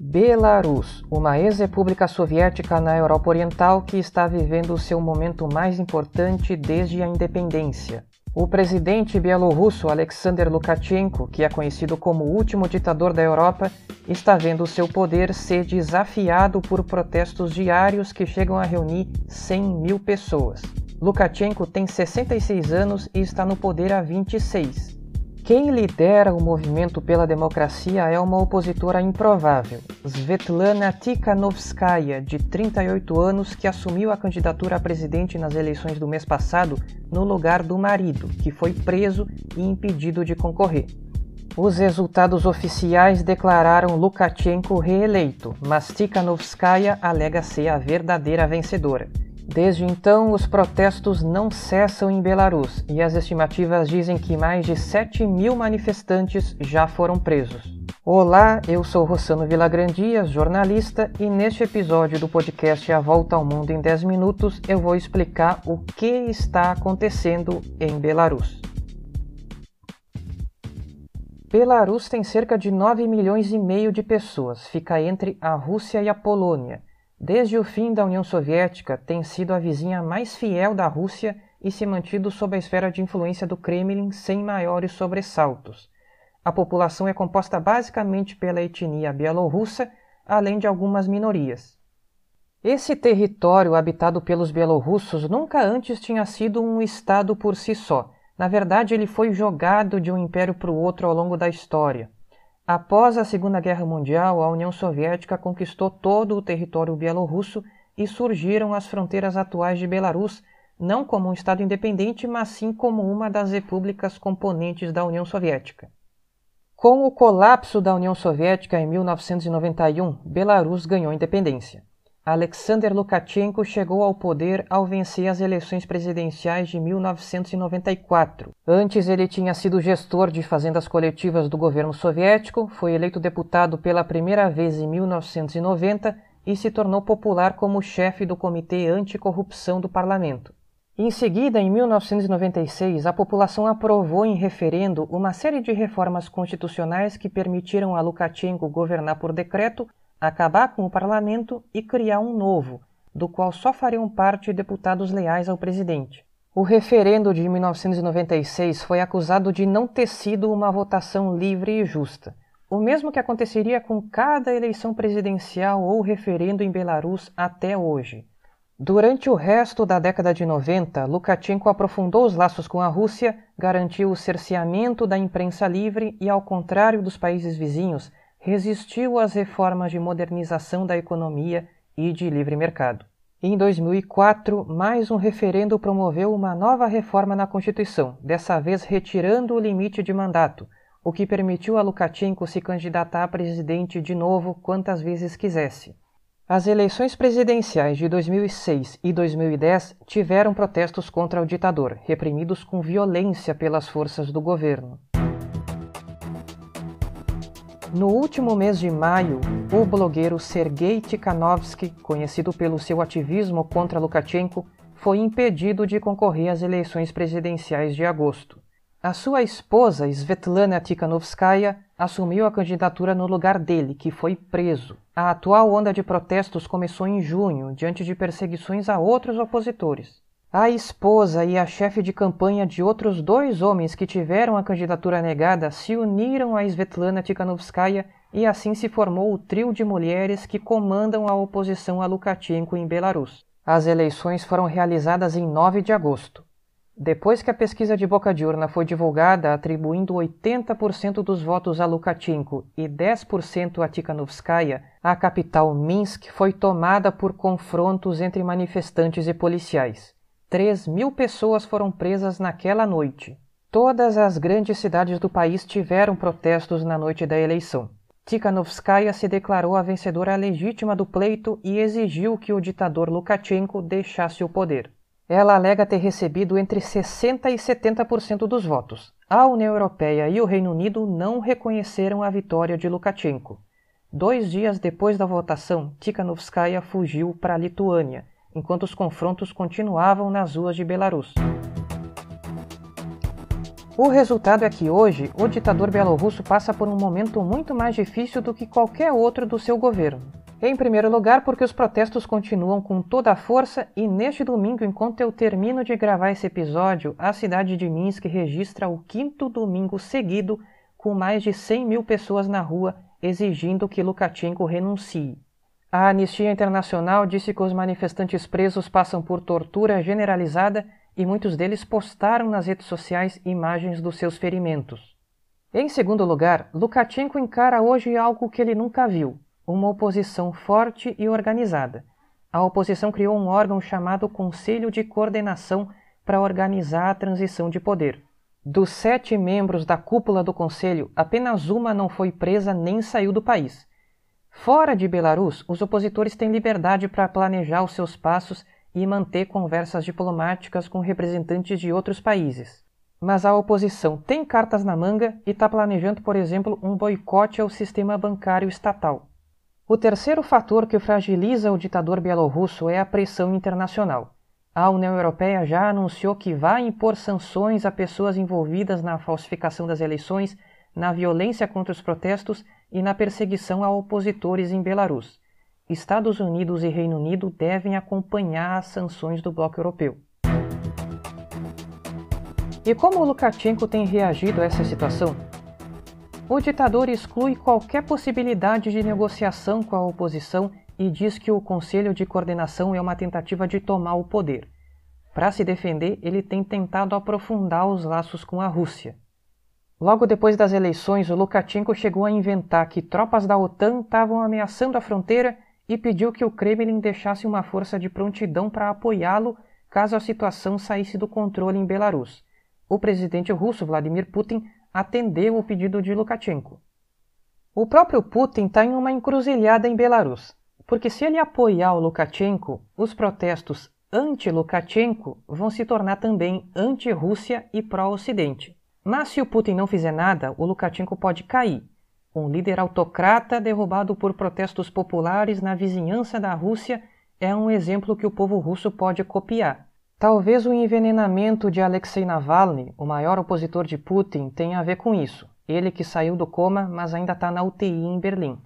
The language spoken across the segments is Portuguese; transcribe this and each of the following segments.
Belarus, uma ex-república soviética na Europa Oriental que está vivendo o seu momento mais importante desde a independência. O presidente bielorrusso Alexander Lukashenko, que é conhecido como o último ditador da Europa, está vendo seu poder ser desafiado por protestos diários que chegam a reunir 100 mil pessoas. Lukashenko tem 66 anos e está no poder há 26. Quem lidera o movimento pela democracia é uma opositora improvável, Svetlana Tikhanovskaya, de 38 anos, que assumiu a candidatura a presidente nas eleições do mês passado no lugar do marido, que foi preso e impedido de concorrer. Os resultados oficiais declararam Lukashenko reeleito, mas Tikhanovskaya alega ser a verdadeira vencedora. Desde então, os protestos não cessam em Belarus e as estimativas dizem que mais de 7 mil manifestantes já foram presos. Olá, eu sou Rossano Vilagrandias, jornalista, e neste episódio do podcast A Volta ao Mundo em 10 Minutos eu vou explicar o que está acontecendo em Belarus. Belarus tem cerca de 9 milhões e meio de pessoas, fica entre a Rússia e a Polônia Desde o fim da União Soviética, tem sido a vizinha mais fiel da Rússia e se mantido sob a esfera de influência do Kremlin sem maiores sobressaltos. A população é composta basicamente pela etnia bielorrussa, além de algumas minorias. Esse território habitado pelos bielorrussos nunca antes tinha sido um estado por si só. Na verdade, ele foi jogado de um império para o outro ao longo da história. Após a Segunda Guerra Mundial, a União Soviética conquistou todo o território bielorrusso e surgiram as fronteiras atuais de Belarus, não como um Estado independente, mas sim como uma das repúblicas componentes da União Soviética. Com o colapso da União Soviética em 1991, Belarus ganhou independência. Alexander Lukashenko chegou ao poder ao vencer as eleições presidenciais de 1994. Antes, ele tinha sido gestor de fazendas coletivas do governo soviético, foi eleito deputado pela primeira vez em 1990 e se tornou popular como chefe do Comitê Anticorrupção do parlamento. Em seguida, em 1996, a população aprovou em referendo uma série de reformas constitucionais que permitiram a Lukashenko governar por decreto acabar com o parlamento e criar um novo, do qual só fariam parte deputados leais ao presidente. O referendo de 1996 foi acusado de não ter sido uma votação livre e justa, o mesmo que aconteceria com cada eleição presidencial ou referendo em Belarus até hoje. Durante o resto da década de 90, Lukashenko aprofundou os laços com a Rússia, garantiu o cerceamento da imprensa livre e, ao contrário dos países vizinhos, resistiu às reformas de modernização da economia e de livre mercado. Em 2004, mais um referendo promoveu uma nova reforma na Constituição, dessa vez retirando o limite de mandato, o que permitiu a Lukashenko se candidatar a presidente de novo quantas vezes quisesse. As eleições presidenciais de 2006 e 2010 tiveram protestos contra o ditador, reprimidos com violência pelas forças do governo. No último mês de maio, o blogueiro Sergei Tikhanovsky, conhecido pelo seu ativismo contra Lukashenko, foi impedido de concorrer às eleições presidenciais de agosto. A sua esposa, Svetlana Tikhanovskaya, assumiu a candidatura no lugar dele, que foi preso. A atual onda de protestos começou em junho, diante de perseguições a outros opositores. A esposa e a chefe de campanha de outros dois homens que tiveram a candidatura negada se uniram a Svetlana Tikhanovskaya e assim se formou o trio de mulheres que comandam a oposição a Lukashenko em Belarus. As eleições foram realizadas em 9 de agosto. Depois que a pesquisa de boca de urna foi divulgada, atribuindo 80% dos votos a Lukashenko e 10% a Tikhanovskaya, a capital Minsk foi tomada por confrontos entre manifestantes e policiais. 3 mil pessoas foram presas naquela noite. Todas as grandes cidades do país tiveram protestos na noite da eleição. Tikhanovskaya se declarou a vencedora legítima do pleito e exigiu que o ditador Lukashenko deixasse o poder. Ela alega ter recebido entre 60% e 70% dos votos. A União Europeia e o Reino Unido não reconheceram a vitória de Lukashenko. Dois dias depois da votação, Tikhanovskaya fugiu para a Lituânia enquanto os confrontos continuavam nas ruas de Belarus. O resultado é que hoje o ditador bielorrusso passa por um momento muito mais difícil do que qualquer outro do seu governo. Em primeiro lugar, porque os protestos continuam com toda a força e neste domingo, enquanto eu termino de gravar esse episódio, a cidade de Minsk registra o quinto domingo seguido com mais de 100 mil pessoas na rua exigindo que Lukashenko renuncie. A Anistia Internacional disse que os manifestantes presos passam por tortura generalizada e muitos deles postaram nas redes sociais imagens dos seus ferimentos. Em segundo lugar, Lukashenko encara hoje algo que ele nunca viu uma oposição forte e organizada. A oposição criou um órgão chamado Conselho de Coordenação para organizar a transição de poder. Dos sete membros da cúpula do Conselho, apenas uma não foi presa nem saiu do país. Fora de Belarus, os opositores têm liberdade para planejar os seus passos e manter conversas diplomáticas com representantes de outros países. Mas a oposição tem cartas na manga e está planejando, por exemplo, um boicote ao sistema bancário estatal. O terceiro fator que fragiliza o ditador bielorrusso é a pressão internacional. A União Europeia já anunciou que vai impor sanções a pessoas envolvidas na falsificação das eleições, na violência contra os protestos e na perseguição a opositores em Belarus. Estados Unidos e Reino Unido devem acompanhar as sanções do bloco europeu. E como Lukashenko tem reagido a essa situação? O ditador exclui qualquer possibilidade de negociação com a oposição e diz que o Conselho de Coordenação é uma tentativa de tomar o poder. Para se defender, ele tem tentado aprofundar os laços com a Rússia. Logo depois das eleições, o Lukashenko chegou a inventar que tropas da OTAN estavam ameaçando a fronteira e pediu que o Kremlin deixasse uma força de prontidão para apoiá-lo caso a situação saísse do controle em Belarus. O presidente russo Vladimir Putin atendeu o pedido de Lukashenko. O próprio Putin está em uma encruzilhada em Belarus, porque se ele apoiar o Lukashenko, os protestos anti-Lukashenko vão se tornar também anti-Rússia e pró-Ocidente. Mas se o Putin não fizer nada, o Lukashenko pode cair. Um líder autocrata derrubado por protestos populares na vizinhança da Rússia é um exemplo que o povo russo pode copiar. Talvez o envenenamento de Alexei Navalny, o maior opositor de Putin, tenha a ver com isso. Ele que saiu do coma, mas ainda está na UTI em Berlim.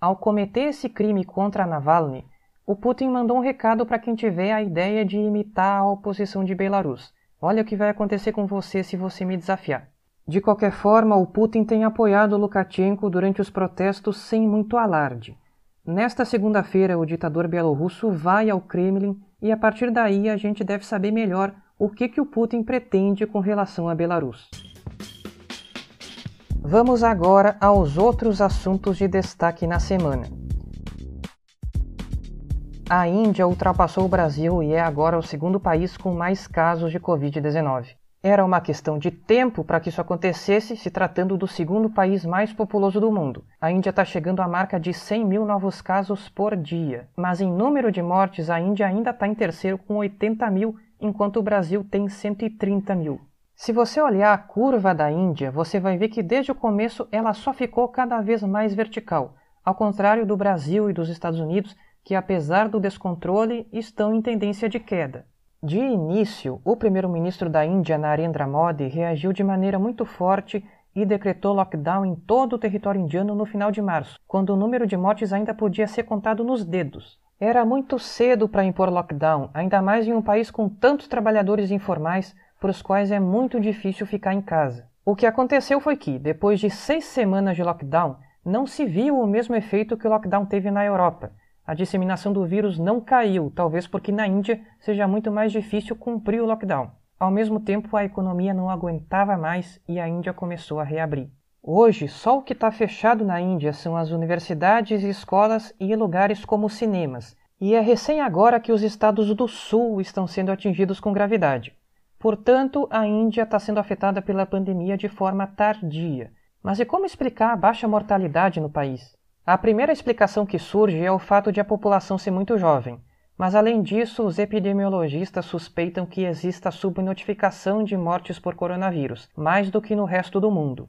Ao cometer esse crime contra Navalny, o Putin mandou um recado para quem tiver a ideia de imitar a oposição de Belarus. Olha o que vai acontecer com você se você me desafiar. De qualquer forma, o Putin tem apoiado Lukashenko durante os protestos sem muito alarde. Nesta segunda-feira, o ditador bielorrusso vai ao Kremlin e a partir daí a gente deve saber melhor o que, que o Putin pretende com relação a Belarus. Vamos agora aos outros assuntos de destaque na semana. A Índia ultrapassou o Brasil e é agora o segundo país com mais casos de Covid-19. Era uma questão de tempo para que isso acontecesse, se tratando do segundo país mais populoso do mundo. A Índia está chegando à marca de 100 mil novos casos por dia. Mas em número de mortes, a Índia ainda está em terceiro com 80 mil, enquanto o Brasil tem 130 mil. Se você olhar a curva da Índia, você vai ver que desde o começo ela só ficou cada vez mais vertical, ao contrário do Brasil e dos Estados Unidos, que apesar do descontrole estão em tendência de queda. De início, o primeiro-ministro da Índia, Narendra Modi, reagiu de maneira muito forte e decretou lockdown em todo o território indiano no final de março, quando o número de mortes ainda podia ser contado nos dedos. Era muito cedo para impor lockdown, ainda mais em um país com tantos trabalhadores informais para os quais é muito difícil ficar em casa. O que aconteceu foi que, depois de seis semanas de lockdown, não se viu o mesmo efeito que o lockdown teve na Europa, a disseminação do vírus não caiu, talvez porque na Índia seja muito mais difícil cumprir o lockdown. Ao mesmo tempo, a economia não aguentava mais e a Índia começou a reabrir. Hoje, só o que está fechado na Índia são as universidades, escolas e lugares como cinemas. E é recém agora que os estados do sul estão sendo atingidos com gravidade. Portanto, a Índia está sendo afetada pela pandemia de forma tardia. Mas e como explicar a baixa mortalidade no país? A primeira explicação que surge é o fato de a população ser muito jovem, mas além disso, os epidemiologistas suspeitam que exista subnotificação de mortes por coronavírus, mais do que no resto do mundo.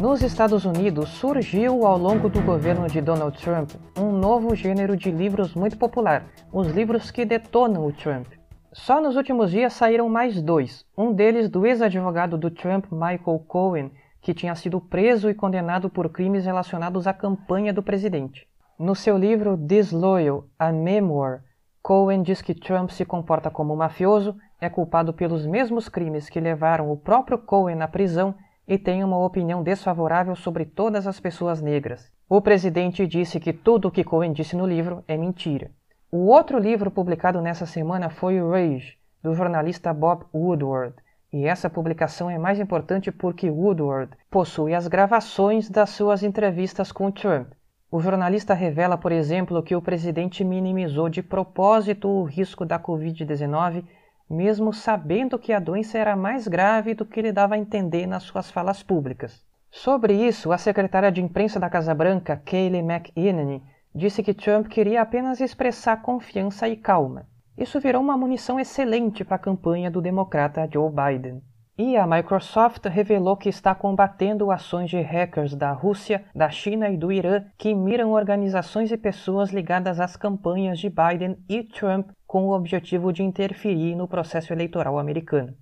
Nos Estados Unidos, surgiu ao longo do governo de Donald Trump um novo gênero de livros muito popular, os livros que detonam o Trump. Só nos últimos dias saíram mais dois, um deles do ex-advogado do Trump, Michael Cohen, que tinha sido preso e condenado por crimes relacionados à campanha do presidente. No seu livro Disloyal, a Memoir, Cohen diz que Trump se comporta como um mafioso, é culpado pelos mesmos crimes que levaram o próprio Cohen à prisão e tem uma opinião desfavorável sobre todas as pessoas negras. O presidente disse que tudo o que Cohen disse no livro é mentira. O outro livro publicado nessa semana foi Rage, do jornalista Bob Woodward, e essa publicação é mais importante porque Woodward possui as gravações das suas entrevistas com Trump. O jornalista revela, por exemplo, que o presidente minimizou de propósito o risco da Covid-19, mesmo sabendo que a doença era mais grave do que ele dava a entender nas suas falas públicas. Sobre isso, a secretária de imprensa da Casa Branca, Kayleigh McEnany, disse que Trump queria apenas expressar confiança e calma. Isso virou uma munição excelente para a campanha do democrata Joe Biden. E a Microsoft revelou que está combatendo ações de hackers da Rússia, da China e do Irã que miram organizações e pessoas ligadas às campanhas de Biden e Trump com o objetivo de interferir no processo eleitoral americano.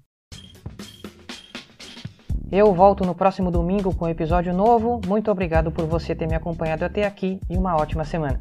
Eu volto no próximo domingo com um episódio novo. Muito obrigado por você ter me acompanhado até aqui e uma ótima semana.